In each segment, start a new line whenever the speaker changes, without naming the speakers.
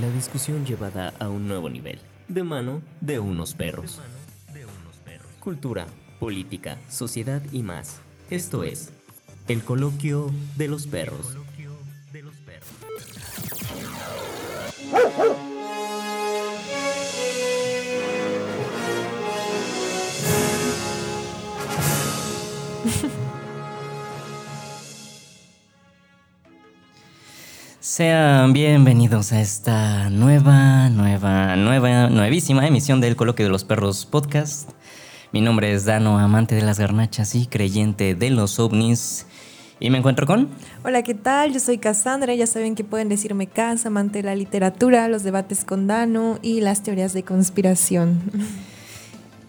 La discusión llevada a un nuevo nivel, de mano de unos perros. Cultura, política, sociedad y más. Esto es el coloquio de los perros.
Sean bienvenidos a esta nueva, nueva, nueva, nuevísima emisión del Coloquio de los Perros podcast. Mi nombre es Dano, amante de las garnachas y creyente de los ovnis. Y me encuentro con...
Hola, ¿qué tal? Yo soy Cassandra. Ya saben que pueden decirme Cas, amante de la literatura, los debates con Dano y las teorías de conspiración.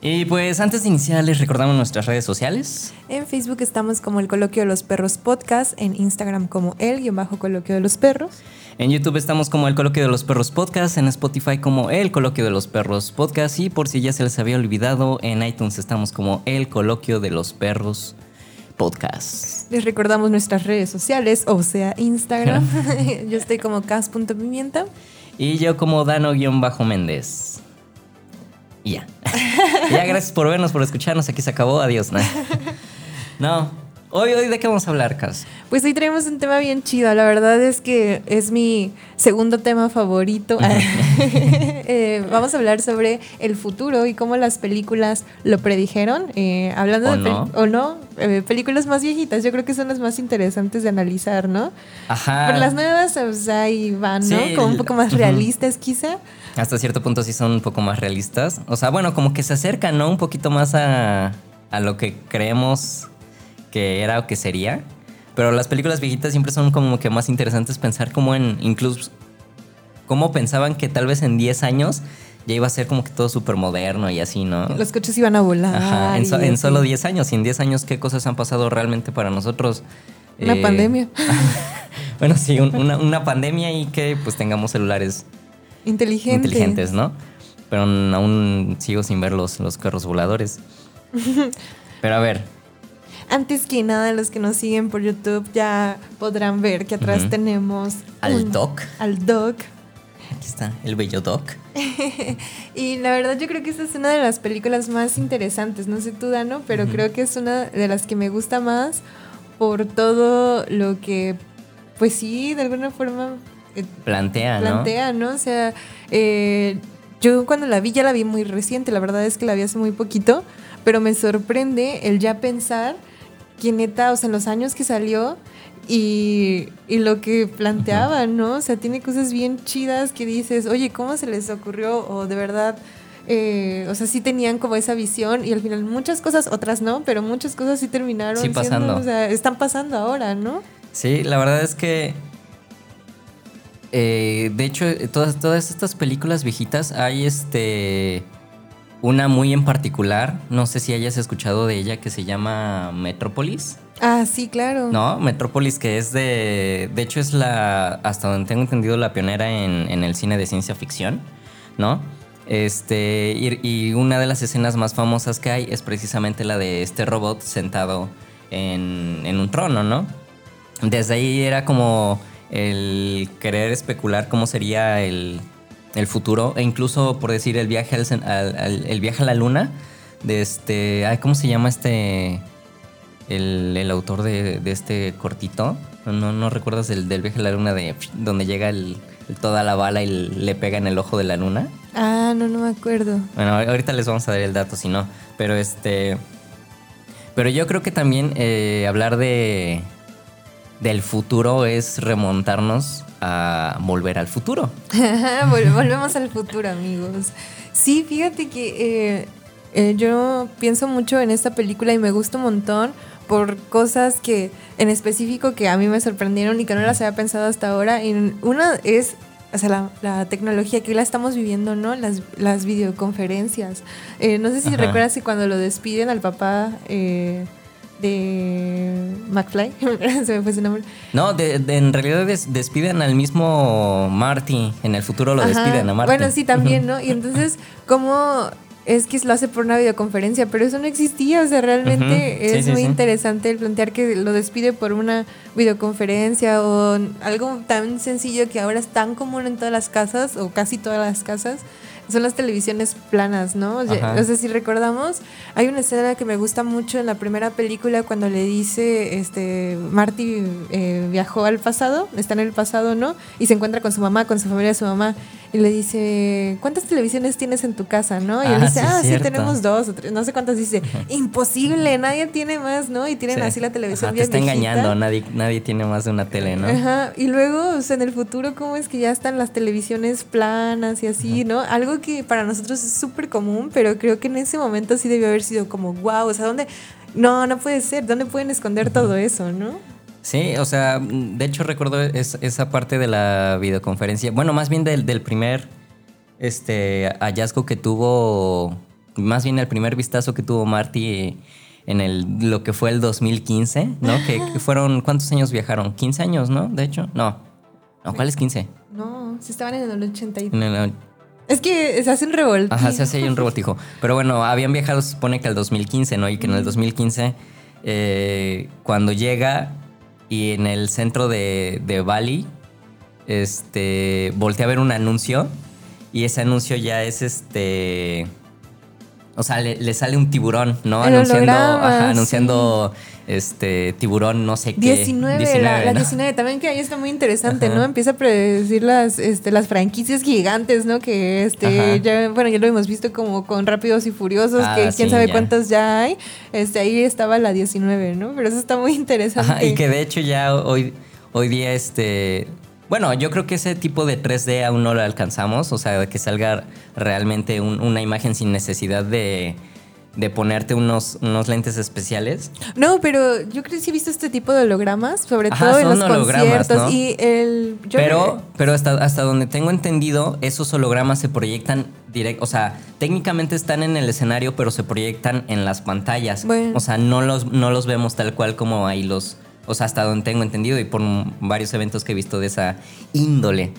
Y pues antes de iniciar les recordamos nuestras redes sociales.
En Facebook estamos como el Coloquio de los Perros Podcast, en Instagram como el-coloquio de los perros.
En YouTube estamos como el Coloquio de los Perros Podcast, en Spotify como el Coloquio de los Perros Podcast y por si ya se les había olvidado, en iTunes estamos como el Coloquio de los Perros Podcast.
Les recordamos nuestras redes sociales, o sea, Instagram. yo estoy como cas.pimienta.
Y yo como Dano-Méndez. Y ya. ya, gracias por vernos, por escucharnos. Aquí se acabó. Adiós. No. Hoy, hoy, ¿de qué vamos a hablar, Cas?
Pues hoy tenemos un tema bien chido. La verdad es que es mi segundo tema favorito. Eh, vamos a hablar sobre el futuro y cómo las películas lo predijeron. Eh, hablando
¿O
de
no?
o no, eh, películas más viejitas. Yo creo que son las más interesantes de analizar, ¿no?
Ajá.
Por las nuevas, o sea, ahí van, ¿no?
Sí,
Como un poco más realistas, quizá.
Hasta cierto punto sí son un poco más realistas. O sea, bueno, como que se acercan, ¿no? Un poquito más a, a lo que creemos que era o que sería. Pero las películas viejitas siempre son como que más interesantes pensar como en incluso cómo pensaban que tal vez en 10 años ya iba a ser como que todo súper moderno y así, ¿no?
Los coches iban a volar.
Ajá, en, so- solo 10 años. Y en 10 años, ¿qué cosas han pasado realmente para nosotros?
Una
Eh,
pandemia.
Bueno, sí, un- una, una pandemia y que pues tengamos celulares
Inteligente.
inteligentes, ¿no? Pero aún sigo sin ver los, los carros voladores. Pero a ver,
Antes que nada, los que nos siguen por YouTube ya podrán ver que atrás tenemos
Al
un-
Doc.
Al Doc.
aquí está el bello Doc.
Y la verdad yo creo que esta es una de las películas más interesantes. No sé tú, Dano, pero creo que es una de las que me gusta más por todo lo que, pues sí, de alguna forma
Plantea, ¿no?
plantea, ¿no? O sea, eh, yo cuando la vi ya la vi muy reciente, la verdad es que la vi hace muy poquito, pero me sorprende el ya pensar que neta, o sea, en los años que salió y, y lo que planteaba, ¿no? O sea, tiene cosas bien chidas que dices, oye, ¿cómo se les ocurrió? O de verdad... eh, o sea, sí tenían como esa visión y al final muchas cosas, otras no, pero muchas cosas sí terminaron
Sí, pasando.
siendo, o sea, están pasando ahora, ¿no?
Sí, la verdad es que. Eh, de hecho, eh, todas, todas estas películas viejitas hay este. Una muy en particular, no sé si hayas escuchado de ella, que se llama Metrópolis.
Ah, sí, claro.
No, Metrópolis, que es de. De hecho, es la. Hasta donde tengo entendido, la pionera en, en el cine de ciencia ficción, ¿no? Este. Y, y una de las escenas más famosas que hay es precisamente la de este robot sentado en, en un trono, ¿no? Desde ahí era como el querer especular cómo sería el, el futuro, e incluso por decir el viaje al, cen- al- al- el viaje a la luna. De este. ay, ¿Cómo se llama este? el, el autor de, de este cortito. No, no recuerdas del, del viaje a la luna de donde llega el, el- toda la bala y le pega en el ojo de la luna.
Ah, no, no me acuerdo.
Bueno, ahorita les vamos a dar el dato si no. Pero este. Pero yo creo que también eh, hablar de. Del futuro es remontarnos a volver al futuro.
Vol- Volvemos al futuro, amigos. Sí, fíjate que eh, eh, yo pienso mucho en esta película y me gusta un montón por cosas que en específico que a mí me sorprendieron y que no las había pensado hasta ahora. Y una es, o sea, la, la tecnología que hoy la estamos viviendo, ¿no? Las, las videoconferencias. Eh, no sé si
Ajá.
recuerdas que cuando lo despiden al papá eh, de McFly, se me fue su nombre.
No, de- de- en realidad des- despiden al mismo Marty. En el futuro lo
Ajá.
despiden a Marty.
Bueno, sí, también, ¿no? Y entonces, ¿cómo es que lo hace por una videoconferencia, pero eso no existía, o sea, realmente
sí,
es
sí,
muy
sí.
interesante el plantear que lo despide por una videoconferencia o algo tan sencillo que ahora es tan común en todas las casas o casi todas las casas. Son las televisiones planas, ¿no? O sea, no sé si recordamos, hay una escena que me gusta mucho en la primera película cuando le dice, este, Marty eh, viajó al pasado, está en el pasado, ¿no? Y se encuentra con su mamá, con su familia de su mamá, y le dice, ¿cuántas televisiones tienes en tu casa, no? Y él
Ah,
dice,
sí,
ah, sí, tenemos dos o tres, no sé cuántas dice, imposible, nadie tiene más, ¿no? Y tienen
Sí.
así la televisión
Ajá, te
bien
está
viejita.
engañando, nadie, nadie tiene más de una tele, ¿no?
Ajá, y luego, o sea, en el futuro, ¿cómo es que ya están las televisiones planas y así, ¿no? Algo que para nosotros es súper común, pero creo que en ese momento sí debió haber sido como, wow, o sea, ¿dónde? No, no puede ser, ¿dónde pueden esconder todo eso, no?
Sí, o sea, de hecho recuerdo es- esa parte de la videoconferencia. Bueno, más bien del, del primer este, hallazgo que tuvo, más bien el primer vistazo que tuvo Marty en el, lo que fue el 2015, ¿no? Que, que fueron, ¿cuántos años viajaron? 15 años, ¿no? De hecho, no. No, ¿cuál es 15?
No, si estaban en el 80 y...
En el-
Es que se hace un revoltijo.
Ajá, se hace ahí un revoltijo. Pero bueno, habían viajado, se supone que al 2015, ¿no? Y que en el 2015, eh, cuando llega y en el centro de, de Bali, este, voltea a ver un anuncio y ese anuncio ya es este... O sea, le, le sale un tiburón, ¿no?
El
anunciando, ajá, anunciando este tiburón, no sé qué.
19, la, la
¿no?
19, también que ahí está muy interesante,
Ajá.
¿no? Empieza a predecir las, este, las franquicias gigantes, ¿no? Que este,
Ajá.
ya, bueno, ya lo hemos visto como con Rápidos y Furiosos,
Ah,
que quién
sí,
sabe
ya.
cuántos ya hay. Este, ahí estaba la 19, ¿no? Pero eso está muy interesante.
Ajá, y que de hecho ya hoy, hoy día este... Bueno, yo creo que ese tipo de 3D aún no lo alcanzamos, o sea, que salga realmente un- una imagen sin necesidad de, de ponerte unos, unos lentes especiales.
No, pero yo creo que sí he visto este tipo de hologramas, sobre
Ajá,
todo en los
hologramas,
conciertos.
¿no?
Y el. yo
pero pero hasta, hasta donde tengo entendido, esos hologramas se proyectan directo, o sea, técnicamente están en el escenario, pero se proyectan en las pantallas.
Bueno.
O sea, no los, no los vemos tal cual como ahí los... O sea, hasta donde tengo entendido y por varios eventos que he visto de esa índole.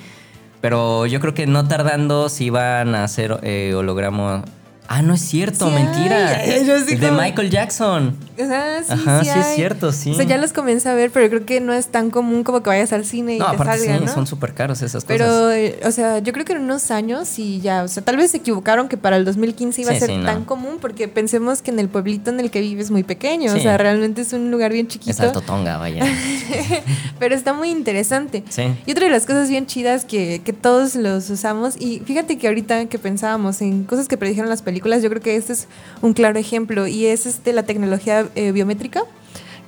Pero yo creo que no tardando si van a hacer eh, holograma... Ah, no es cierto,
Sí
mentira.
hay, yo sí
de
como-
Michael Jackson.
Ajá, sí,
Ajá,
sí,
sí es cierto, sí.
O sea, ya los comencé a ver, pero creo que no es tan común como que vayas al cine y
No,
te
aparte
salga,
sí,
¿no?
son súper caros esas cosas.
Pero, o sea, yo creo que en unos años y ya, o sea, tal vez se equivocaron que para el 2015 iba a ser
no.
tan común porque pensemos que en el pueblito en el que vives es muy pequeño, o sea, realmente es un lugar bien
Es
chiquito,
alto tonga, vaya.
pero está muy interesante.
Sí.
Y otra de las cosas bien chidas que, que todos los usamos, y fíjate que ahorita que pensábamos en cosas que predijeron las películas, yo creo que este es un claro ejemplo, y es este la tecnología eh, biométrica,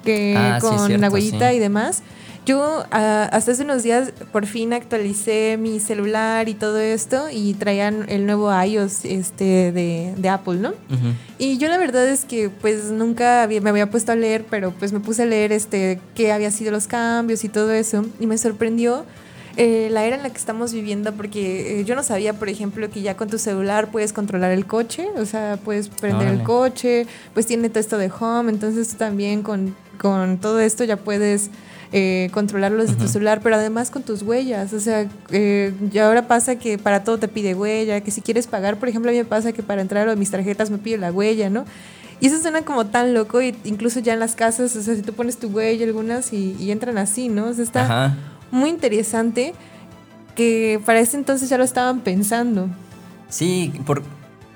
que
Ah, sí,
con
cierto,
la huellita
sí.
y demás. Yo ah, hasta hace unos días por fin actualicé mi celular y todo esto y traían el nuevo iOS este de, de Apple, ¿no?
Ujú.
Y yo la verdad es que pues nunca había- me había puesto a leer, pero pues me puse a leer este qué había sido los cambios y todo eso y me sorprendió eh, la era en la que estamos viviendo porque eh, yo no sabía, por ejemplo, que ya con tu celular puedes controlar el coche, o sea, puedes prender el coche, pues tiene todo esto de home, entonces tú también con, con todo esto ya puedes eh, controlarlo desde tu celular, pero además con tus huellas, o sea, eh, y ahora pasa que para todo te pide huella, que si quieres pagar, por ejemplo, a mí me pasa que para entrar a mis tarjetas me pide la huella, ¿no? Y eso suena como tan loco, y incluso ya en las casas, o sea, si tú pones tu huella algunas y, y entran así, ¿no? O sea, está
Ajá.
Muy interesante que para ese entonces ya lo estaban pensando.
Sí, por,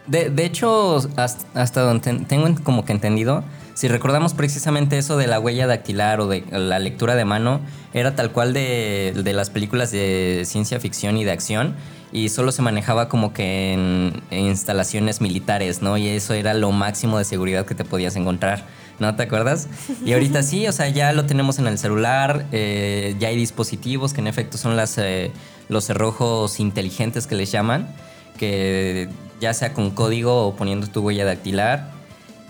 de, de hecho, hasta, hasta donde ten- tengo en- como que entendido, si recordamos precisamente eso de la huella dactilar o de la lectura de mano, era tal cual de, de las películas de ciencia ficción y de acción, y solo se manejaba como que en instalaciones militares, ¿no? Y eso era lo máximo de seguridad que te podías encontrar. ¿No te acuerdas? Y ahorita sí, o sea, ya lo tenemos en el celular, eh, ya hay dispositivos que en efecto son las, eh, los cerrojos inteligentes que les llaman, que ya sea con código o poniendo tu huella dactilar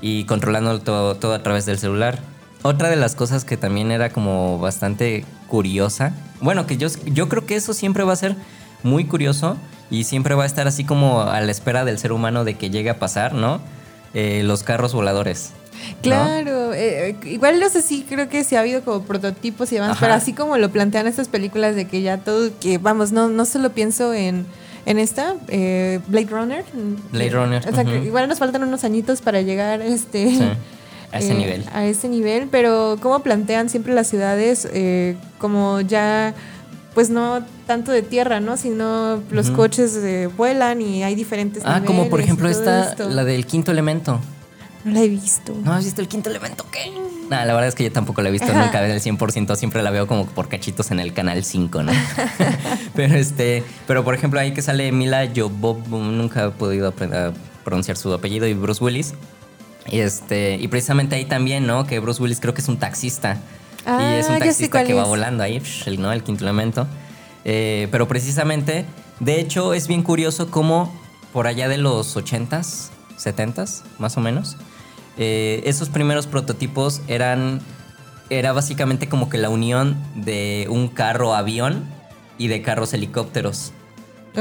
y controlando todo, todo a través del celular. Otra de las cosas que también era como bastante curiosa, bueno, que yo, yo creo que eso siempre va a ser muy curioso y siempre va a estar así como a la espera del ser humano de que llegue a pasar, ¿no? Eh, los carros voladores.
Claro, eh, eh, igual no sé si creo que sí ha habido como prototipos y demás,
Ajá.
pero así como lo plantean estas películas de que ya todo, que vamos, no, no solo pienso en, en esta, eh, Blade Runner.
Blade Runner,
O sea, que igual nos faltan unos añitos para llegar este,
Sí, a ese
eh,
nivel.
A ese nivel, pero cómo plantean siempre las ciudades eh, como ya, pues no tanto de tierra, ¿no? Sino los coches vuelan y hay diferentes
Ah, como por ejemplo esta,
esto.
la del quinto elemento.
No la he visto.
¿No has visto el quinto elemento? ¿Qué? Nah, la verdad es que yo tampoco la he visto
Ajá.
nunca del 100%, siempre la veo como por cachitos en el canal 5, ¿no? pero este, pero por ejemplo ahí que sale Mila Jovovich, nunca he podido aprender a pronunciar su apellido y Bruce Willis. Y este, y precisamente ahí también, ¿no? Que Bruce Willis creo que es un taxista.
Ah,
y es un taxista que va volando ahí, el, ¿no? El quinto elemento. Eh, pero precisamente, de hecho, es bien curioso cómo por allá de los 80s, 70s, más o menos, eh, esos primeros prototipos eran. Era básicamente como que la unión de un carro avión y de carros helicópteros.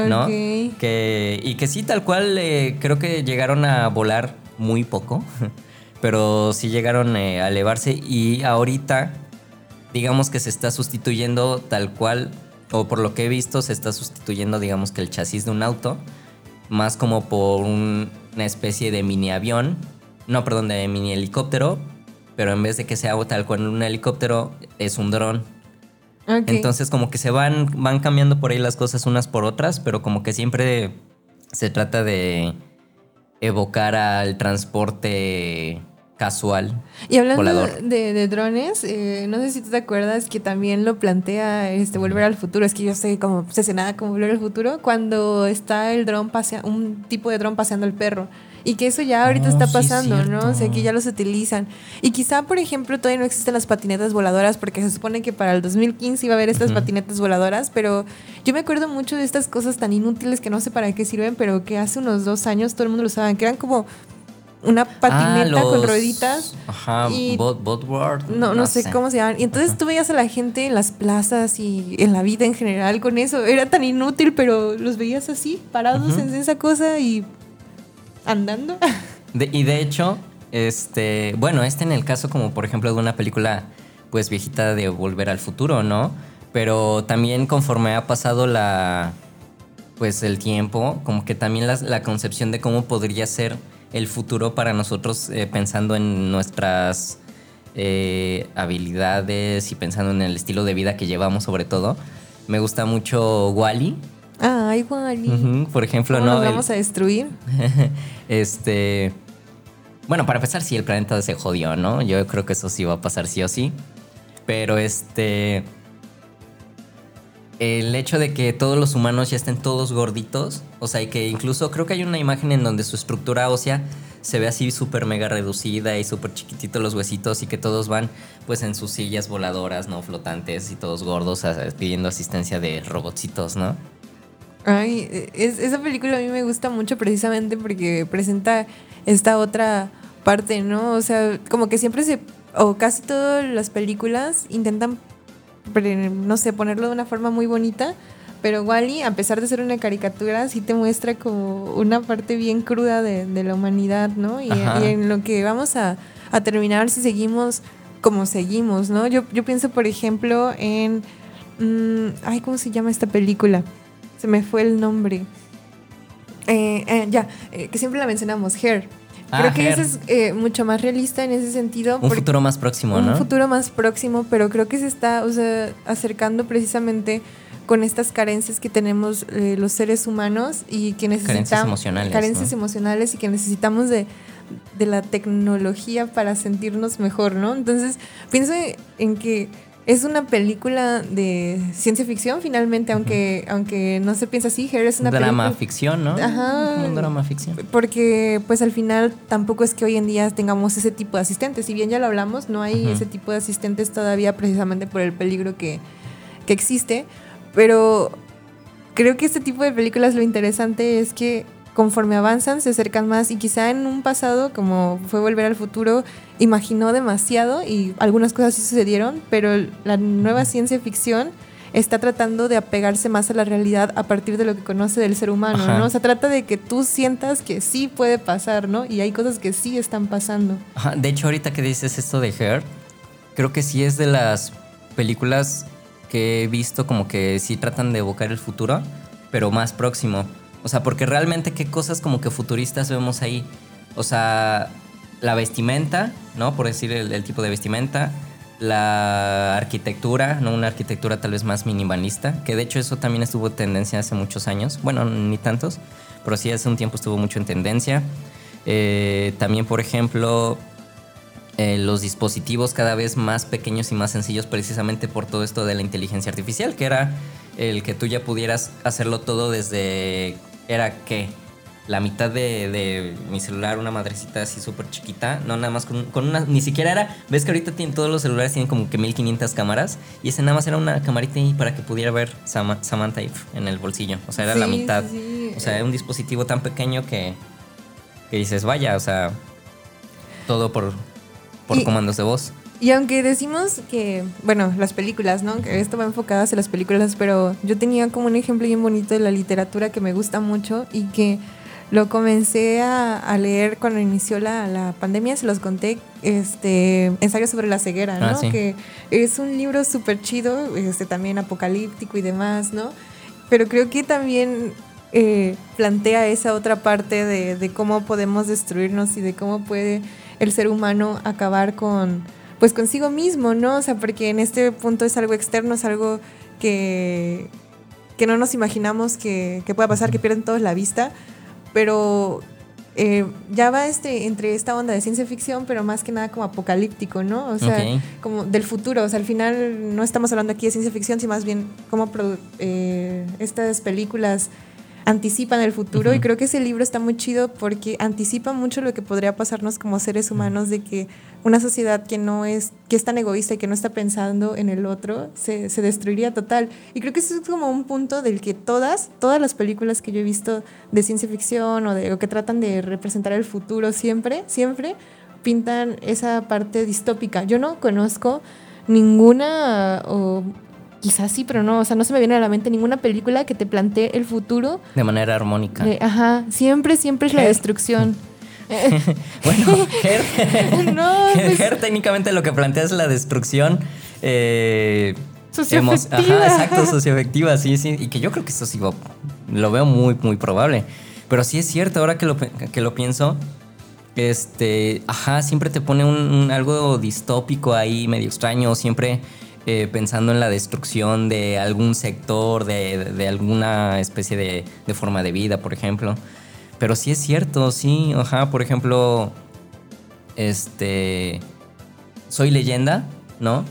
¿no? Que, y que sí, tal cual, eh, creo que llegaron a volar muy poco, pero sí llegaron eh, a elevarse y ahorita, digamos que se está sustituyendo tal cual, o por lo que he visto, se está sustituyendo, digamos que el chasis de un auto, más como por un- una especie de mini avión, no, perdón, de mini helicóptero, pero en vez de que sea tal cual un helicóptero, es un dron. Entonces como que se van, van cambiando por ahí las cosas unas por otras, pero como que siempre se trata de evocar al transporte casual.
Y hablando
volador.
de, de drones, eh, no sé si tú te acuerdas que también lo plantea este Volver al Futuro. Es que yo estoy como obsesionada con Volver al Futuro cuando está el dron pasea, un tipo de dron paseando al perro. Y que eso ya ahorita
Oh,
está
sí,
pasando, ¿no? O sea, que ya los utilizan. Y quizá, por ejemplo, todavía no existen las patinetas voladoras porque se supone que para el 2015 iba a haber estas
Ujú.
patinetas voladoras, pero yo me acuerdo mucho de estas cosas tan inútiles que no sé para qué sirven, pero que hace unos dos años todo el mundo lo usaban, que eran como una patineta
Ah,
con
los-
rueditas.
Ajá,
y-
bot, botboard,
No, no, sé, cómo se llaman. Y entonces tú veías a la gente en las plazas y en la vida en general con eso. Era tan inútil, pero los veías así, parados
Ujú.
en esa cosa y andando.
Y de hecho, este, bueno, este en el caso como por ejemplo de una película pues viejita de Volver al Futuro, ¿no? Pero también conforme ha pasado la pues el tiempo, como que también las- la, concepción de cómo podría ser el futuro para nosotros eh, pensando en nuestras eh, habilidades y pensando en el estilo de vida que llevamos sobre todo. Me gusta mucho Wally,
Ay, Wally.
por ejemplo,
¿Cómo
¿no?
nos
El-
vamos a destruir?
este. Bueno, para empezar, sí, el planeta se jodió, ¿no? Yo creo que eso sí va a pasar sí o sí. Pero este. El hecho de que todos los humanos ya estén todos gorditos, o sea, y que incluso creo que hay una imagen en donde su estructura ósea se ve así súper mega reducida y súper chiquititos los huesitos y que todos van pues en sus sillas voladoras, ¿no? Flotantes y todos gordos pidiendo asistencia de robotcitos, ¿no?
Ay, es- esa película a mí me gusta mucho precisamente porque presenta esta otra parte, ¿no? O sea, como que siempre se, o casi todas las películas intentan, no sé, ponerlo de una forma muy bonita, pero Wally, a pesar de ser una caricatura, sí te muestra como una parte bien cruda de, de la humanidad, ¿no? Y, en lo que vamos a, a terminar si seguimos como seguimos, ¿no? Yo, yo pienso, por ejemplo, en... mm, ay, ¿cómo se llama esta película? Se me fue el nombre. Eh, eh, ya, eh, que siempre la mencionamos, Hair.
Ah,
Creo que
Hair.
ese es eh, mucho más realista en ese sentido.
Un futuro más próximo,
un
¿no?
futuro más próximo, pero creo que se está o sea, acercando precisamente con estas carencias que tenemos eh, los seres humanos y que necesitamos
emocionales,
carencias
¿no?
emocionales y que necesitamos de, de la tecnología para sentirnos mejor, ¿no? Entonces, pienso en que es una película de ciencia ficción finalmente, aunque aunque no se piensa así, Hair es una
drama
película
ficción, ¿no?
Ajá.
Como un drama ficción.
porque pues al final tampoco es que hoy en día tengamos ese tipo de asistentes. Si bien ya lo hablamos, no hay ese tipo de asistentes todavía precisamente por el peligro que, que existe. Pero creo que este tipo de películas lo interesante es que conforme avanzan se acercan más y quizá en un pasado como fue Volver al Futuro imaginó demasiado y algunas cosas sí sucedieron, pero la nueva ciencia ficción está tratando de apegarse más a la realidad a partir de lo que conoce del ser humano,
Ajá.
¿no? O sea, trata de que tú sientas que sí puede pasar, ¿no? Y hay cosas que sí están pasando.
Ajá, de hecho, ahorita que dices esto de Her, creo que sí es de las películas que he visto como que sí tratan de evocar el futuro. pero más próximo. O sea, porque realmente qué cosas como que futuristas vemos ahí. O sea, la vestimenta, ¿no? Por decir el, tipo de vestimenta. La arquitectura, ¿no? Una arquitectura tal vez más minimalista. Que de hecho eso también estuvo en tendencia hace muchos años. Bueno, ni tantos. Pero sí hace un tiempo estuvo mucho en tendencia. Eh, también, por ejemplo, eh, los dispositivos cada vez más pequeños y más sencillos precisamente por todo esto de la inteligencia artificial, que era el que tú ya pudieras hacerlo todo desde... ¿Era qué? La mitad de, de mi celular, una madrecita así súper chiquita, no nada más con, con, una... Ni siquiera era... ¿Ves que ahorita tienen, todos los celulares tienen como que 1500 cámaras? Y ese nada más era una camarita ahí para que pudiera ver Sam Samantha en el bolsillo. O sea, era
Sí,
la mitad.
sí, sí.
O sea, era un dispositivo tan pequeño que, que dices, vaya, o sea, todo por, por
Y-
comandos de voz.
Y aunque decimos que, bueno, las películas, ¿no? Que esto va enfocado hacia las películas, pero yo tenía como un ejemplo bien bonito de la literatura que me gusta mucho y que lo comencé a, a leer cuando inició la, la pandemia, se los conté, este, ensayo sobre la ceguera, ¿no?
Ah, sí.
Que es un libro súper chido, este, también apocalíptico y demás, ¿no? Pero creo que también eh, plantea esa otra parte de, de cómo podemos destruirnos y de cómo puede el ser humano acabar con, pues consigo mismo, ¿no? O sea, porque en este punto es algo externo, es algo que, que no nos imaginamos que, que pueda pasar, que pierden todos la vista, pero eh, ya va este, entre esta onda de ciencia ficción, pero más que nada como apocalíptico, ¿no? O sea, como del futuro, o sea, al final no estamos hablando aquí de ciencia ficción, sino más bien cómo eh, estas películas anticipan el futuro y creo que ese libro está muy chido porque anticipa mucho lo que podría pasarnos como seres humanos de que una sociedad que no es que es tan egoísta y que no está pensando en el otro se, se destruiría total. Y creo que eso es como un punto del que todas todas las películas que yo he visto de ciencia ficción o de o que tratan de representar el futuro siempre siempre pintan esa parte distópica. Yo no conozco ninguna o quizás sí pero no o sea no se me viene a la mente ninguna película que te plantee el futuro
De manera armónica.
de- ajá, siempre, siempre es la destrucción.
Bueno, Her,
no, pues,
Her técnicamente lo que plantea es la destrucción. Eh,
Socioafectiva.
Ajá, exacto, socioafectiva, sí, sí. Y que yo creo que eso sí lo, veo muy, muy probable. Pero sí es cierto, ahora que lo, que lo pienso, este, ajá, siempre te pone un, un algo distópico ahí, medio extraño, siempre eh, pensando en la destrucción de algún sector, de, de alguna especie de, de forma de vida, por ejemplo. Pero sí es cierto, sí, ajá, por ejemplo, este, soy leyenda, ¿no?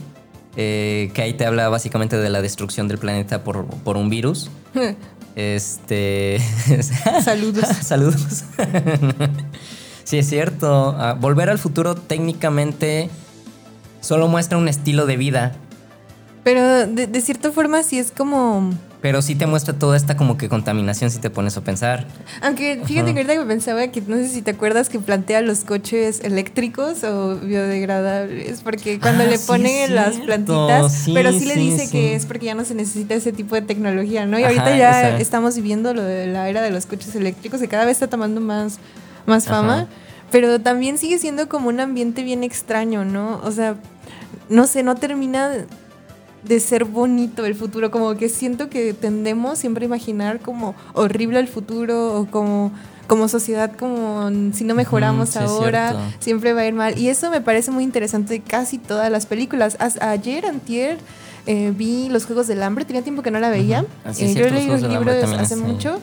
Eh, que ahí te habla básicamente de la destrucción del planeta por, por un virus. Este.
Saludos.
Saludos. sí, es cierto. Ah, Volver al futuro técnicamente solo muestra un estilo de vida.
Pero de, de cierta forma sí es como...
Pero sí te muestra toda esta como que contaminación si te pones a pensar.
Aunque fíjate que ahorita que pensaba que no sé si te acuerdas que plantea los coches eléctricos o biodegradables, porque cuando
Ah,
le
sí,
ponen
es
las plantitas,
Sí,
pero sí, le
sí,
dice
sí.
que es porque ya no se necesita ese tipo de tecnología, ¿no? Y
Ajá,
ahorita ya
esa.
estamos viviendo lo de la era de los coches eléctricos que cada vez está tomando más, más
Ajá.
fama, pero también sigue siendo como un ambiente bien extraño, ¿no? O sea, no sé, no termina de ser bonito el futuro, como que siento que tendemos siempre a imaginar como horrible el futuro o como como sociedad como si no mejoramos
sí,
ahora siempre va a ir mal. Y eso me parece muy interesante de casi todas las películas. As- ayer antier eh, vi los juegos del hambre tenía tiempo que no la veía.
sí, es
Eh,
cierto,
yo leí los libros hace
es, sí.
mucho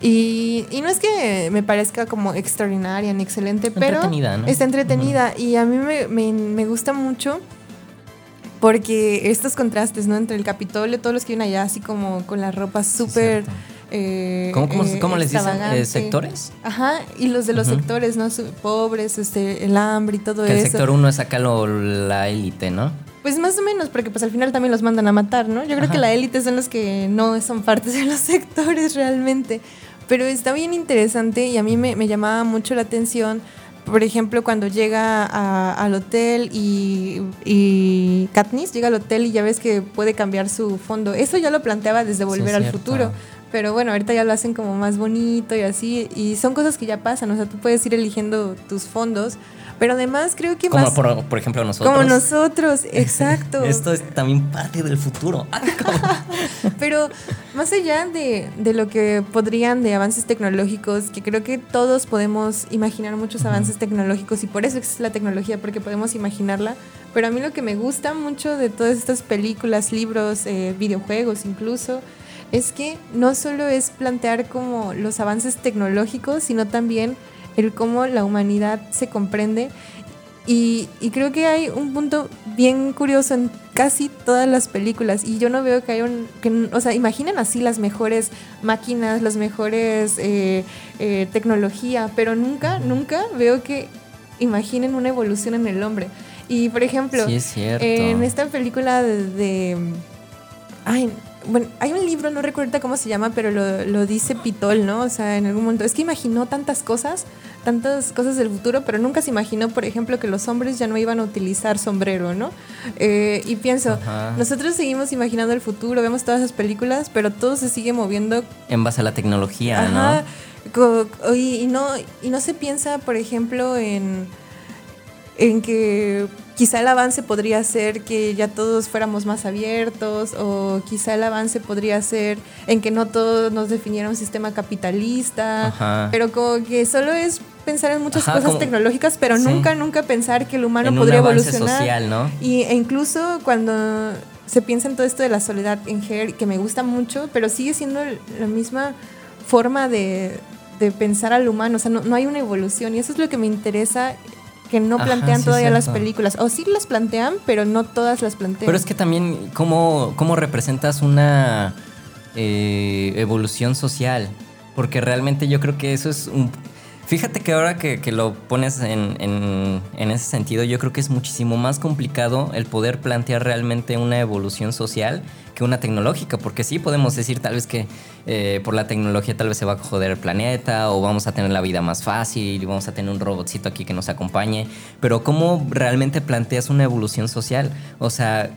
y, y no es que me parezca como extraordinaria ni excelente pero
Entretenida, ¿no?
está entretenida y a mí me, me- me gusta mucho porque estos contrastes, ¿no? Entre el Capitolio, todos los que vienen allá así como con la ropa súper... eh,
¿Cómo, cómo,
eh,
cómo les dicen? Eh, ¿Sectores?
Ajá, y los de los sectores, ¿no? Pobres, este, el hambre y todo
Que el
eso.
sector 1 es acá lo- la élite, ¿no?
Pues más o menos, porque pues al final también los mandan a matar, ¿no? Yo creo
Ajá.
que la élite son los que no son partes de los sectores realmente. Pero está bien interesante y a mí me, me llamaba mucho la atención, por ejemplo, cuando llega a- al hotel y, y Katniss llega al hotel y ya ves que puede cambiar su fondo. Eso ya lo planteaba desde Volver al
cierto.
Futuro. Pero bueno, ahorita ya lo hacen como más bonito y así. Y son cosas que ya pasan. O sea, tú puedes ir eligiendo tus fondos. Pero además creo que
Como
más...
por, por ejemplo nosotros.
Como nosotros, exacto.
Esto es también parte del futuro.
Pero más allá de, de, lo que podrían de avances tecnológicos, que creo que todos podemos imaginar muchos avances tecnológicos y por eso existe la tecnología, porque podemos imaginarla, pero a mí lo que me gusta mucho de todas estas películas, libros, eh, videojuegos incluso, es que no solo es plantear como los avances tecnológicos, sino también el cómo la humanidad se comprende y, creo que hay un punto bien curioso en casi todas las películas. Y yo no veo que haya un. Que, o sea, imaginen así las mejores máquinas, las mejores eh, eh, tecnología, pero nunca, nunca veo que imaginen una evolución en el hombre. Y por ejemplo, en esta película de. ay, bueno, hay un libro, no recuerdo cómo se llama, pero lo, lo, dice Pitol, ¿no? O sea, en algún momento. Es que imaginó tantas cosas tantas cosas del futuro, pero nunca se imaginó, por ejemplo, que los hombres ya no iban a utilizar sombrero, ¿no? Eh, y pienso, nosotros seguimos imaginando el futuro, vemos todas esas películas, pero todo se sigue moviendo.
En base a la tecnología, ¿no?
Y, no, y no se piensa, por ejemplo, en, en que quizá el avance podría ser que ya todos fuéramos más abiertos o quizá el avance podría ser en que no todos nos definiera un sistema capitalista, pero como que solo es pensar en muchas cosas tecnológicas, pero nunca, nunca pensar que el humano podría evolucionar.
Social, ¿no?
Y, e incluso cuando se piensa en todo esto de la soledad en Her, que me gusta mucho, pero sigue siendo la misma forma de, de pensar al humano, o sea, no, no, hay una evolución y eso es lo que me interesa que no plantean todavía las películas. O sí las plantean, pero no todas las plantean.
Pero es que también, ¿cómo, cómo representas una eh, evolución social? Porque realmente yo creo que eso es un... Fíjate que ahora que, lo pones en, ese sentido, yo creo que es muchísimo más complicado el poder plantear realmente una evolución social que una tecnológica, porque sí podemos decir tal vez que eh, por la tecnología tal vez se va a joder el planeta o vamos a tener la vida más fácil y vamos a tener un robotcito aquí que nos acompañe, pero ¿cómo realmente planteas una evolución social? O sea,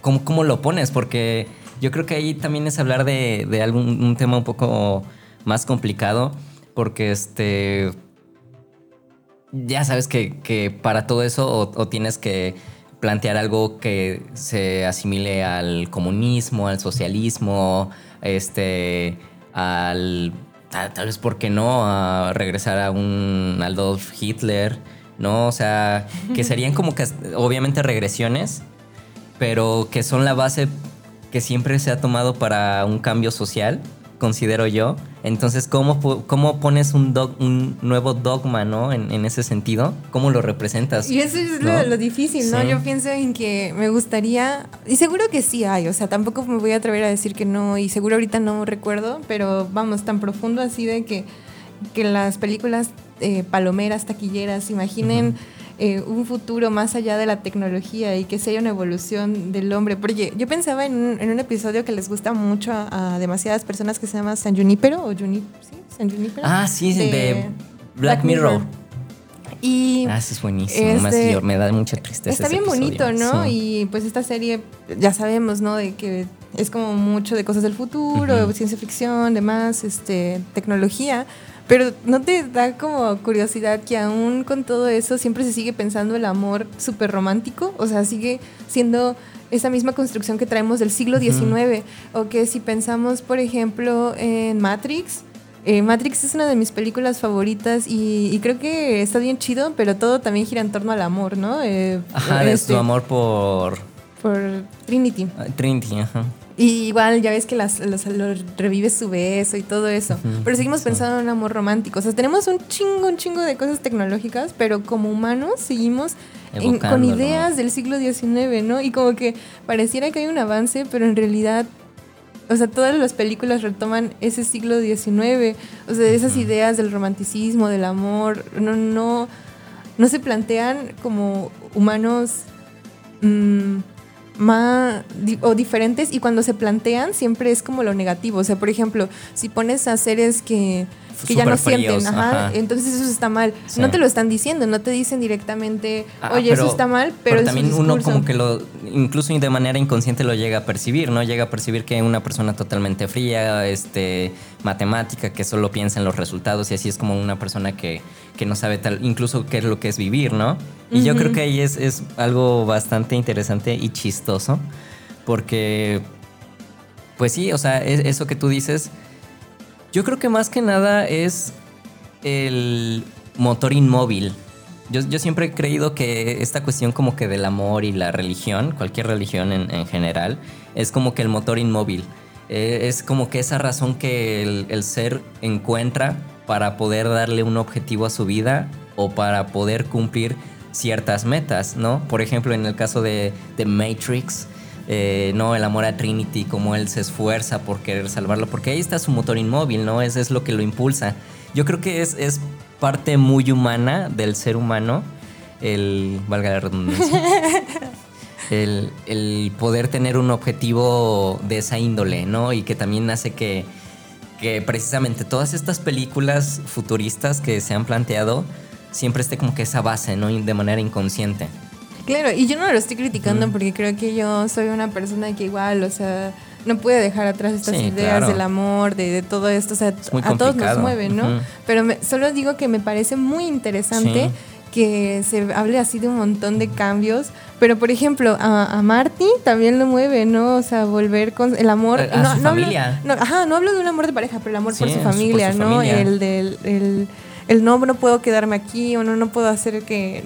¿cómo, lo pones? Porque yo creo que ahí también es hablar de, de algún un tema un poco más complicado, porque este... Ya sabes que, que para todo eso o tienes que plantear algo que se asimile al comunismo, al socialismo, este, al tal vez, ¿por qué no? A regresar a un Adolf Hitler, ¿no? O sea, que serían como que obviamente regresiones, pero que son la base que siempre se ha tomado para un cambio social considero yo. Entonces, ¿cómo, cómo pones un, un nuevo dogma, ¿no? En, ese sentido, ¿cómo lo representas?
Y eso es lo, difícil, ¿no? Yo pienso en que me gustaría, y seguro que sí hay, o sea, tampoco me voy a atrever a decir que no, y seguro ahorita no recuerdo, pero vamos, tan profundo así de que, que las películas eh, palomeras, taquilleras, imaginen... Eh, un futuro más allá de la tecnología y que sea una evolución del hombre. Porque yo pensaba en un, episodio que les gusta mucho a, demasiadas personas que se llama San Junipero o ¿sí? San Junipero.
Ah, sí, de, Black, Mirror.
Y
ah, eso es buenísimo. Este, me da mucha tristeza.
Está bien bonito, ¿no? Y pues esta serie, ya sabemos, ¿no? De que es como mucho de cosas del futuro, ciencia ficción, demás, este, tecnología. Pero ¿no te da como curiosidad que aún con todo eso siempre se sigue pensando el amor súper romántico? O sea, sigue siendo esa misma construcción que traemos del siglo XIX. O que si pensamos, por ejemplo, en Matrix, eh, Matrix es una de mis películas favoritas y, creo que está bien chido, pero todo también gira en torno al amor, ¿no?
Eh, ajá, es tu este, amor por...
Por Trinity.
Ah, Trinity, ajá.
Y igual ya ves que las, revive su beso y todo eso. pero seguimos pensando en un amor romántico. O sea, tenemos un chingo, un chingo de cosas tecnológicas, pero como humanos seguimos con ideas del siglo XIX, ¿no? Y como que pareciera que hay un avance, pero en realidad o sea, todas las películas retoman ese siglo XIX, o sea, esas ideas del romanticismo, del amor, no, no, no se plantean como humanos mmm, más o diferentes y cuando se plantean siempre es como lo negativo. O sea, por ejemplo, si pones a seres que, que ya no sienten, ajá, entonces eso está mal. No te lo están diciendo, no te dicen directamente, ah, oye, eso está mal, pero,
también uno como que lo, incluso de manera inconsciente lo llega a percibir, ¿no? Llega a percibir que una persona totalmente fría, este, matemática, que solo piensa en los resultados y así es como una persona que, que no sabe tal, incluso qué es lo que es vivir, ¿no? Y yo creo que ahí es, es algo bastante interesante y chistoso, porque Pues sí, o sea, es- eso que tú dices, yo creo que más que nada es el motor inmóvil. Yo, siempre he creído que esta cuestión como que del amor y la religión, cualquier religión en, en general, es como que el motor inmóvil. Eh, es como que esa razón que el, el ser encuentra para poder darle un objetivo a su vida o para poder cumplir ciertas metas, ¿no? Por ejemplo, en el caso de, de Matrix, eh, no el amor a Trinity, como él se esfuerza por querer salvarlo, porque ahí está su motor inmóvil, ¿no? Ese es lo que lo impulsa. Yo creo que es, es parte muy humana del ser humano, el, valga la redundancia, el, el poder tener un objetivo de esa índole, ¿no? Y que también hace que, que precisamente todas estas películas futuristas que se han planteado siempre esté como que esa base, ¿no? De manera inconsciente.
Claro, y yo no lo estoy criticando porque creo que yo soy una persona que igual, o sea, no puede dejar atrás estas
Sí,
ideas
claro.
del amor, de, de todo esto, o sea, a todos nos mueve, ¿no? Pero me- solo digo que me parece muy interesante
Sí.
que se hable así de un montón de cambios, pero por ejemplo, a, a Marty también lo mueve, ¿no? O sea, volver con el amor...
A- a
no,
su
no hablo-
familia.
no, ajá, no hablo de un amor de pareja, pero el amor por su
por
familia,
su
¿no?
familia.
El del... El, el no, no puedo quedarme aquí o no, no puedo hacer que,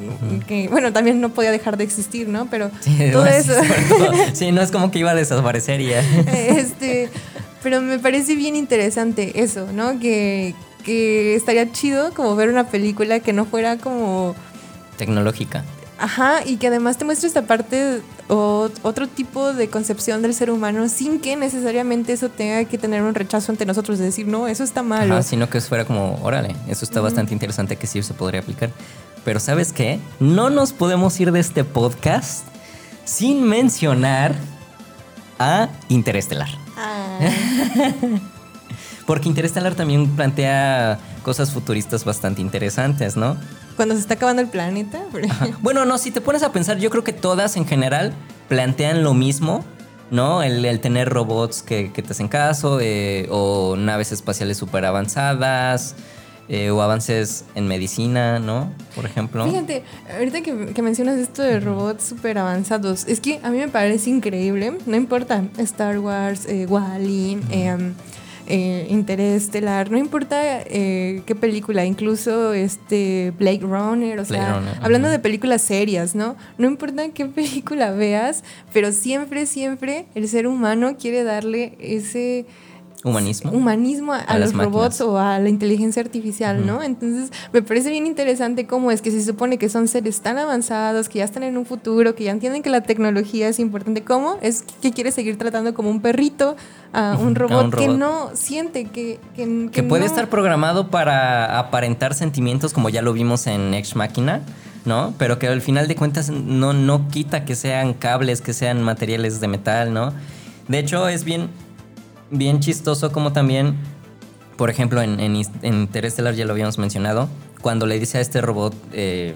que- Bueno, también no podía dejar de existir, ¿no? Pero
Sí,
todo
bueno,
eso...
sí, sobre todo. Sí, no es como que iba a desaparecer y ya.
este, pero me parece bien interesante eso, ¿no? Que, que estaría chido como ver una película que no fuera como...
Tecnológica.
Ajá, y que además te muestre esta parte o otro tipo de concepción del ser humano sin que necesariamente eso tenga que tener un rechazo ante nosotros de decir, no, eso está malo.
Ajá, sino que fuera como, órale, eso está bastante interesante que sí se podría aplicar. Pero ¿sabes qué? No nos podemos ir de este podcast sin mencionar a Interestelar.
Ah,
Porque Interestelar también plantea cosas futuristas bastante interesantes, ¿no?
Cuando se está acabando el planeta.
Bueno, no, si te pones a pensar, yo creo que todas en general plantean lo mismo, ¿no? El, el tener robots que, que te hacen caso, eh, o naves espaciales súper avanzadas, eh, o avances en medicina, ¿no? Por ejemplo.
Fíjate, ahorita que, que mencionas esto de robots súper avanzados, es que a mí me parece increíble, no importa Star Wars, eh, Wall-E, eh, eh, Interestelar, no importa eh, qué película, incluso este Blade Runner, o
Blade
sea,
Runner,
hablando
ajá.
de películas serias, ¿no? No importa qué película veas, pero siempre, siempre el ser humano quiere darle ese
Humanismo.
humanismo a,
A
a
las
los robots o a la inteligencia artificial, ¿no? Entonces, me parece bien interesante cómo es que se supone que son seres tan avanzados, que ya están en un futuro, que ya entienden que la tecnología es importante. ¿Cómo? Es que quiere seguir tratando como un perrito a un robot,
un
que no siente, que... Que,
que puede
no-
estar programado para aparentar sentimientos como ya lo vimos en Ex Machina, ¿no? Pero que al final de cuentas no, no quita que sean cables, que sean materiales de metal, ¿no? De hecho, es bien, bien chistoso como también, por ejemplo, en, en, ya lo habíamos mencionado, cuando le dice a este robot eh,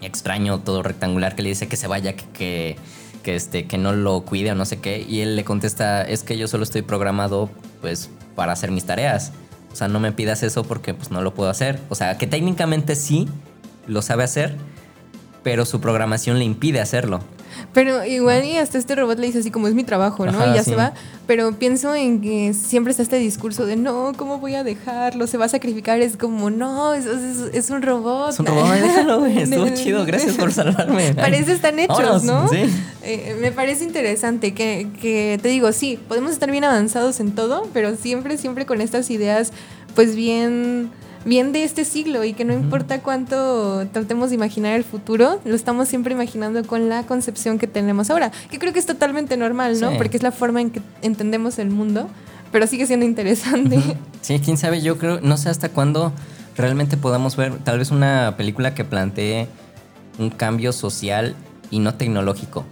extraño, todo rectangular, que le dice que se vaya, que, que, que, este, que no lo cuide o no sé qué, y él le contesta, es que yo solo estoy programado pues para hacer mis tareas. O sea, no me pidas eso porque pues no lo puedo hacer. O sea, que técnicamente sí lo sabe hacer, pero su programación le impide hacerlo.
Pero igual y hasta este robot le dice así como es mi trabajo, ¿no?
Ajá,
y ya
sí.
se va. Pero pienso en que siempre está este discurso de no, ¿cómo voy a dejarlo? Se va a sacrificar. Es como, no, es, es- es un robot.
Es un robot, déjalo. Estuvo chido, gracias por salvarme.
Parece están hechos,
Vámonos,
¿no?
Sí.
Eh, me parece interesante que, que, te digo, sí, podemos estar bien avanzados en todo, pero siempre, siempre con estas ideas, pues bien, bien de este siglo y que no importa cuánto tratemos de imaginar el futuro, lo estamos siempre imaginando con la concepción que tenemos ahora, que creo que es totalmente normal, ¿no?
Sí.
Porque es la forma en que entendemos el mundo, pero sigue siendo interesante.
Sí, quién sabe, yo creo, no sé hasta cuándo realmente podamos ver tal vez una película que plantee un cambio social y no tecnológico.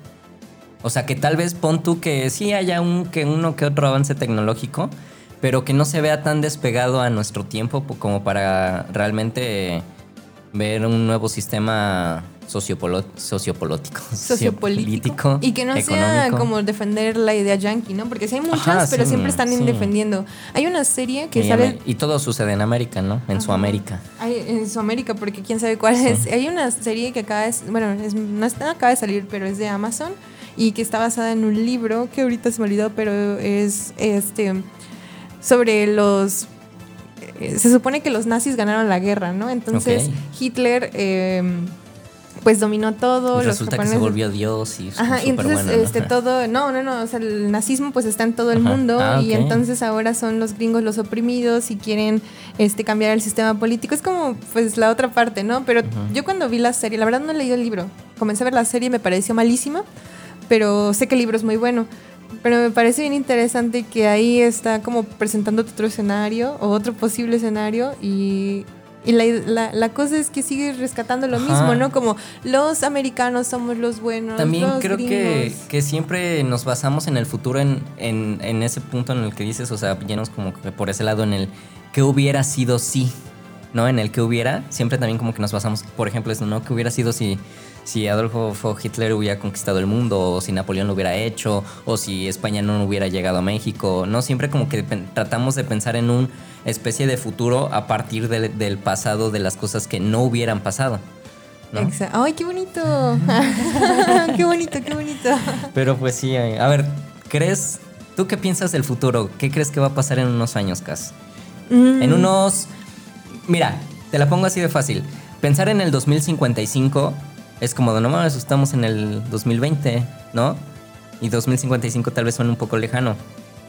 O sea, que tal vez pon tú que sí haya un, que uno que otro avance tecnológico, pero que no se vea tan despegado a nuestro tiempo po- como para realmente ver un nuevo sistema sociopolítico.
sociopolítico y que no sea como defender la idea yankee, ¿no? Porque sí hay muchas,
Ajá,
pero
sí,
siempre están
sí.
defendiendo. Hay una serie que
y,
sale
y todo sucede en América, ¿no? En Sudamérica.
Hay- en Sudamérica, porque quién sabe cuál es. Hay una serie que acaba de, bueno, es- no, está- acaba de salir, pero es de Amazon y que está basada en un libro que ahorita se me olvidó, pero es este sobre los eh, se supone que los nazis ganaron la guerra, ¿no? Entonces. Hitler eh, pues dominó todo.
Y
los
resulta que se volvió Dios y
Ajá, y entonces este todo, no, no, no, o sea, el nazismo pues está en todo el
Ajá.
mundo
Ah,
y entonces ahora son los gringos los oprimidos y quieren este cambiar el sistema político, es como pues la otra parte, ¿no? Pero yo cuando vi la serie, la verdad no he leído el libro. Comencé a ver la serie y me pareció malísima, pero sé que el libro es muy bueno. Pero me parece bien interesante que ahí está como presentando otro escenario o otro posible escenario y, y la, la- la cosa es que sigue rescatando lo
Ajá.
mismo, ¿no? Como los americanos somos los buenos.
También
los
creo que, que siempre nos basamos en el futuro, en, en, en ese punto en el que dices, o sea, llenos como que por ese lado en el que hubiera sido si, ¿no? En el que hubiera, siempre también como que nos basamos, por ejemplo, eso, ¿no? Que hubiera sido si, si Adolfo Hitler hubiera conquistado el mundo, o si Napoleón lo hubiera hecho, o si España no hubiera llegado a México, ¿no? Siempre como que tratamos de pensar en una especie de futuro a partir del- del pasado, de las cosas que no hubieran pasado. ¿no?
¡Ay, qué bonito! ¡Qué bonito, qué bonito!
Pero pues sí, eh, a ver, ¿crees? ¿Tú qué piensas del futuro? ¿Qué crees que va a pasar en unos años, Cas?
Mm,
En unos... Mira, te la pongo así de fácil. Pensar en el 2055 es como, no mames, estamos en el 2020, ¿no? Y 2055 tal vez suene un poco lejano.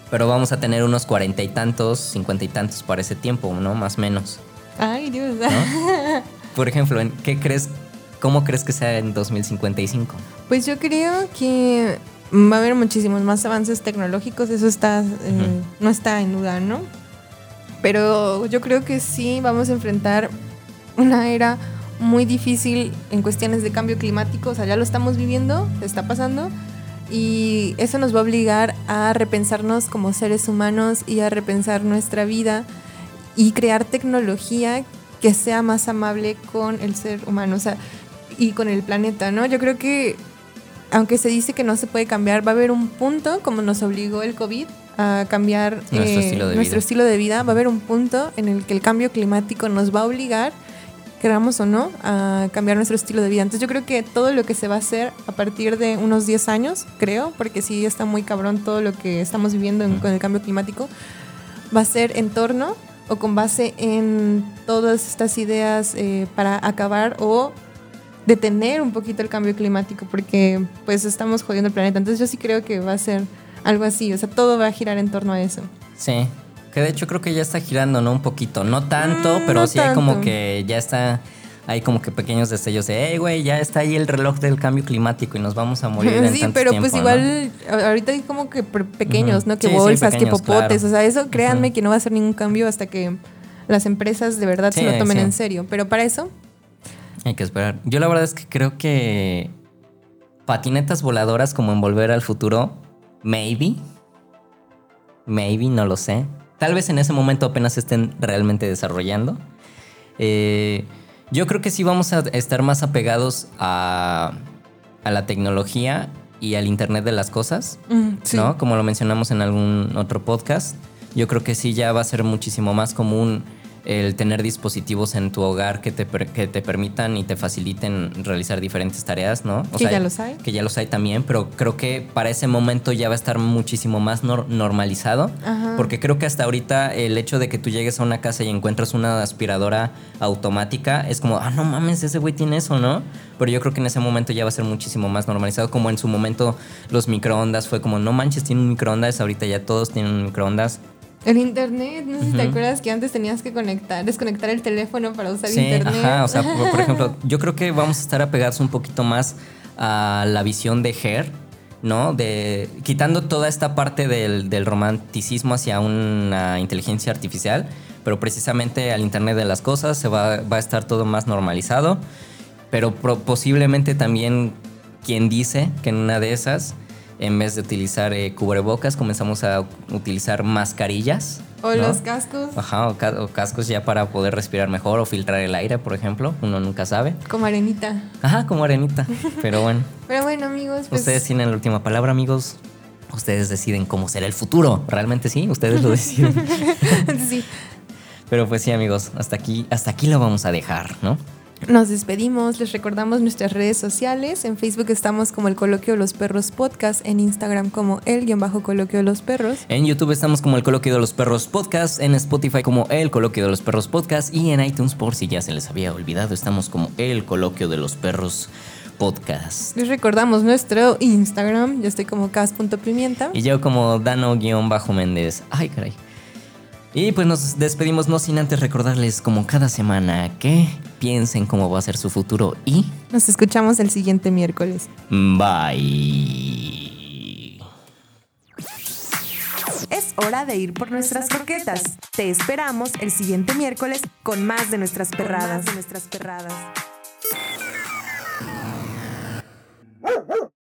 Pero vamos a tener unos cuarenta y tantos, cincuenta y tantos para ese tiempo, ¿no? Más o menos.
¡Ay, Dios!
Por ejemplo, ¿en ¿qué crees? ¿Cómo crees que sea en 2055?
Pues yo creo que va a haber muchísimos más avances tecnológicos, eso está, eh, no está en duda, ¿no? Pero yo creo que sí vamos a enfrentar una era muy difícil en cuestiones de cambio climático, o sea, ya lo estamos viviendo, está pasando, y eso nos va a obligar a repensarnos como seres humanos y a repensar nuestra vida y crear tecnología que sea más amable con el ser humano, o sea, y con el planeta, ¿no? Yo creo que aunque se dice que no se puede cambiar, va a haber un punto, como nos obligó el COVID, a cambiar
Nuestro
eh,
estilo de
nuestro estilo de vida, va a haber un punto en el que el cambio climático nos va a obligar, queramos o no, a cambiar nuestro estilo de vida. Entonces yo creo que todo lo que se va a hacer a partir de unos 10 años, creo, porque sí está muy cabrón todo lo que estamos viviendo en- con el cambio climático, va a ser en torno o con base en todas estas ideas eh, para acabar o detener un poquito el cambio climático porque pues estamos jodiendo el planeta. Entonces yo sí creo que va a ser algo así, o sea, todo va a girar en torno a eso.
Sí, que de hecho creo que ya está girando, ¿no? Un poquito, no tanto,
Mm,
pero
no
sí hay como
tanto.
que ya está, hay como que pequeños destellos de, hey, güey, ya está ahí el reloj del cambio climático y nos vamos a morir en
sí,
tanto
pero
tiempo,
pues igual ahorita hay como que pe- pequeños. ¿no? Que
Sí, sí,
bolsas,
pequeños,
que popotes,
claro.
o sea, eso créanme que no va a ser ningún cambio hasta que las empresas de verdad se lo tomen en serio. Pero para eso,
Hay que esperar. Yo la verdad es que creo que patinetas voladoras como en Volver al Futuro, maybe, maybe, no lo sé. Tal vez en ese momento apenas estén realmente desarrollando. Eh, yo creo que sí vamos a estar más apegados a, a la tecnología y al Internet de las cosas.
mm, sí.
¿no? Como lo mencionamos en algún otro podcast. Yo creo que sí ya va a ser muchísimo más común el tener dispositivos en tu hogar que te, que te permitan y te faciliten realizar diferentes tareas, ¿no?
Que ya los hay.
Que ya los hay también, pero creo que para ese momento ya va a estar muchísimo más nor- normalizado.
Ajá.
Porque creo que hasta ahorita el hecho de que tú llegues a una casa y encuentras una aspiradora automática es como, ah, no mames, ese güey tiene eso, ¿no? Pero yo creo que en ese momento ya va a ser muchísimo más normalizado. Como en su momento los microondas fue como, no manches, tiene un microondas, ahorita ya todos tienen un microondas.
El internet, no sé si te acuerdas que antes tenías que conectar, desconectar el teléfono para usar
Sí,
internet.
ajá, o sea, por, por ejemplo, yo creo que vamos a estar apegados un poquito más a la visión de Her, ¿no? De quitando toda esta parte del, del romanticismo hacia una inteligencia artificial, pero precisamente al Internet de las cosas se va, va a estar todo más normalizado, pero pro- posiblemente también quien dice que en una de esas, en vez de utilizar eh, cubrebocas, comenzamos a utilizar mascarillas.
o
¿no?
los cascos,
Ajá, o, ca- o cascos ya para poder respirar mejor o filtrar el aire, por ejemplo. Uno nunca sabe.
como arenita.
Ajá, como arenita. Pero bueno,
Pero bueno, amigos, pues
ustedes tienen la última palabra, amigos. Ustedes deciden cómo será el futuro. Realmente sí, ustedes lo deciden.
sí.
Pero pues sí, amigos, hasta aquí, hasta aquí lo vamos a dejar, ¿no?
Nos despedimos, les recordamos nuestras redes sociales. En Facebook estamos como el Coloquio de los Perros Podcast, en Instagram como el guion bajo Coloquio de los Perros.
En YouTube estamos como el Coloquio de los Perros Podcast, en Spotify como el Coloquio de los Perros Podcast y en iTunes, por si ya se les había olvidado, estamos como el Coloquio de los Perros Podcast.
Les recordamos nuestro Instagram, yo estoy como cas.pimienta.
Y yo como Dano-Méndez. Ay, caray. Y pues nos despedimos no sin antes recordarles como cada semana que piensen cómo va a ser su futuro y...
Nos escuchamos el siguiente miércoles.
Bye.
Es hora de ir por nuestras croquetas. Te esperamos el siguiente miércoles con más de nuestras perradas. de nuestras perradas.